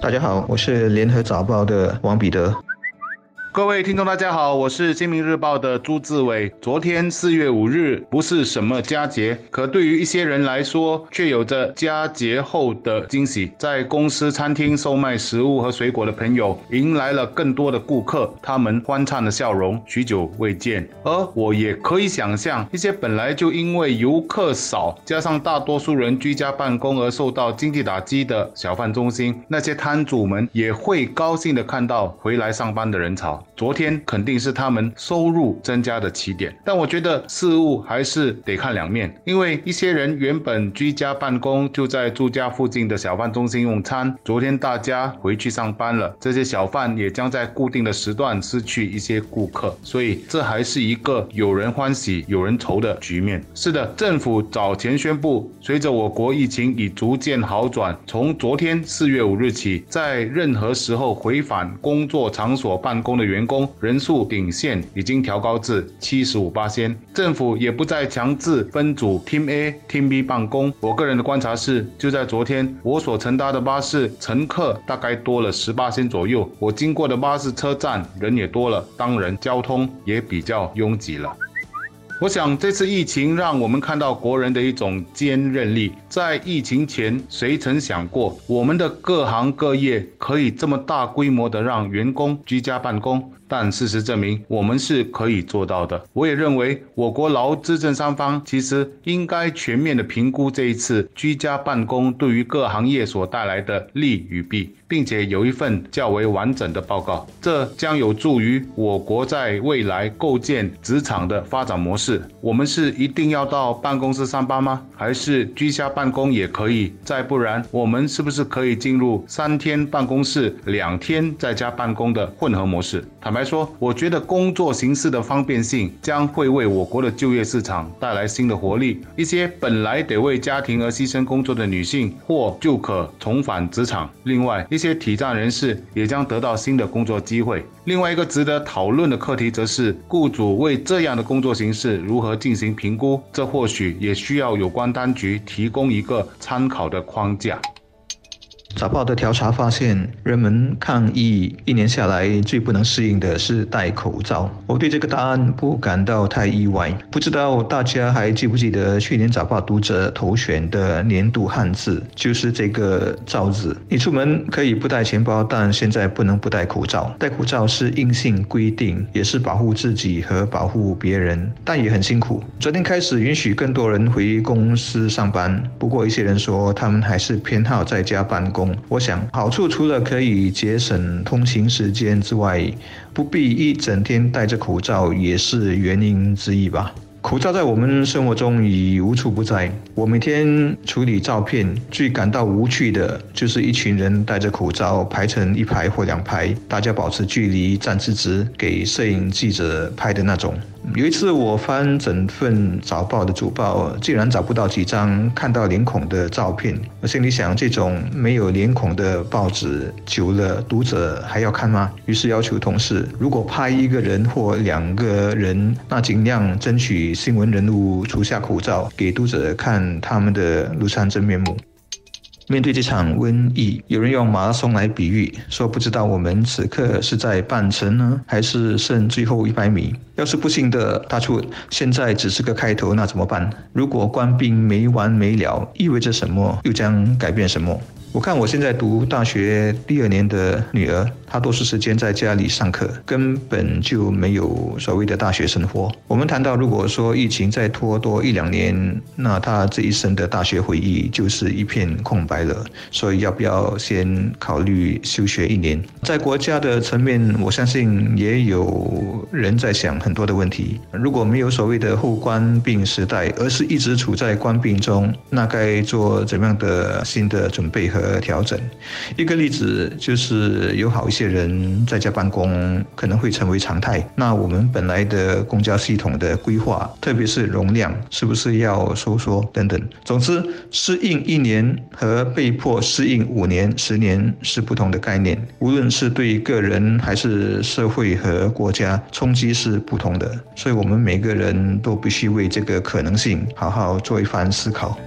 大家好，我是联合早报的王彼得。各位听众，大家好，我是《新民日报》的朱志伟。昨天四月五日不是什么佳节，可对于一些人来说，却有着佳节后的惊喜。在公司餐厅售卖食物和水果的朋友，迎来了更多的顾客，他们欢畅的笑容，许久未见。而我也可以想象，一些本来就因为游客少，加上大多数人居家办公而受到经济打击的小贩中心，那些摊主们也会高兴的看到回来上班的人潮。昨天肯定是他们收入增加的起点，但我觉得事物还是得看两面，因为一些人原本居家办公，就在住家附近的小贩中心用餐。昨天大家回去上班了，这些小贩也将在固定的时段失去一些顾客，所以这还是一个有人欢喜有人愁的局面。是的，政府早前宣布，随着我国疫情已逐渐好转，从昨天四月五日起，在任何时候回返工作场所办公的。员工人数顶限已经调高至七十五八仙，政府也不再强制分组 Team A、Team B 办公。我个人的观察是，就在昨天，我所乘搭的巴士乘客大概多了十八仙左右，我经过的巴士车站人也多了，当然交通也比较拥挤了。我想这次疫情让我们看到国人的一种坚韧力。在疫情前，谁曾想过我们的各行各业可以这么大规模的让员工居家办公？但事实证明，我们是可以做到的。我也认为，我国劳资政三方其实应该全面的评估这一次居家办公对于各行业所带来的利与弊，并且有一份较为完整的报告。这将有助于我国在未来构建职场的发展模式。我们是一定要到办公室上班吗？还是居家办公也可以？再不然，我们是不是可以进入三天办公室、两天在家办公的混合模式？坦白。说，我觉得工作形式的方便性将会为我国的就业市场带来新的活力。一些本来得为家庭而牺牲工作的女性，或就可重返职场。另外，一些体障人士也将得到新的工作机会。另外一个值得讨论的课题，则是雇主为这样的工作形式如何进行评估。这或许也需要有关当局提供一个参考的框架。早报的调查发现，人们抗疫一年下来最不能适应的是戴口罩。我对这个答案不感到太意外。不知道大家还记不记得去年早报读者投选的年度汉字就是这个“罩”字。你出门可以不带钱包，但现在不能不戴口罩。戴口罩是硬性规定，也是保护自己和保护别人，但也很辛苦。昨天开始允许更多人回公司上班，不过一些人说他们还是偏好在家办公。我想，好处除了可以节省通勤时间之外，不必一整天戴着口罩也是原因之一吧。口罩在我们生活中已无处不在。我每天处理照片，最感到无趣的就是一群人戴着口罩排成一排或两排，大家保持距离，站直直，给摄影记者拍的那种。有一次，我翻整份早报的主报，竟然找不到几张看到脸孔的照片。我心里想，这种没有脸孔的报纸，久了读者还要看吗？于是要求同事，如果拍一个人或两个人，那尽量争取新闻人物除下口罩，给读者看他们的庐山真面目。面对这场瘟疫，有人用马拉松来比喻，说不知道我们此刻是在半程呢，还是剩最后一百米。要是不幸的大出现在只是个开头，那怎么办？如果官兵没完没了，意味着什么？又将改变什么？我看我现在读大学第二年的女儿，她多数时间在家里上课，根本就没有所谓的大学生活。我们谈到，如果说疫情再拖多一两年，那她这一生的大学回忆就是一片空白了。所以，要不要先考虑休学一年？在国家的层面，我相信也有人在想很多的问题。如果没有所谓的后官病时代，而是一直处在官病中，那该做怎样的新的准备和？和调整，一个例子就是有好一些人在家办公可能会成为常态。那我们本来的公交系统的规划，特别是容量，是不是要收缩等等？总之，适应一年和被迫适应五年、十年是不同的概念。无论是对个人还是社会和国家，冲击是不同的。所以，我们每个人都必须为这个可能性好好做一番思考。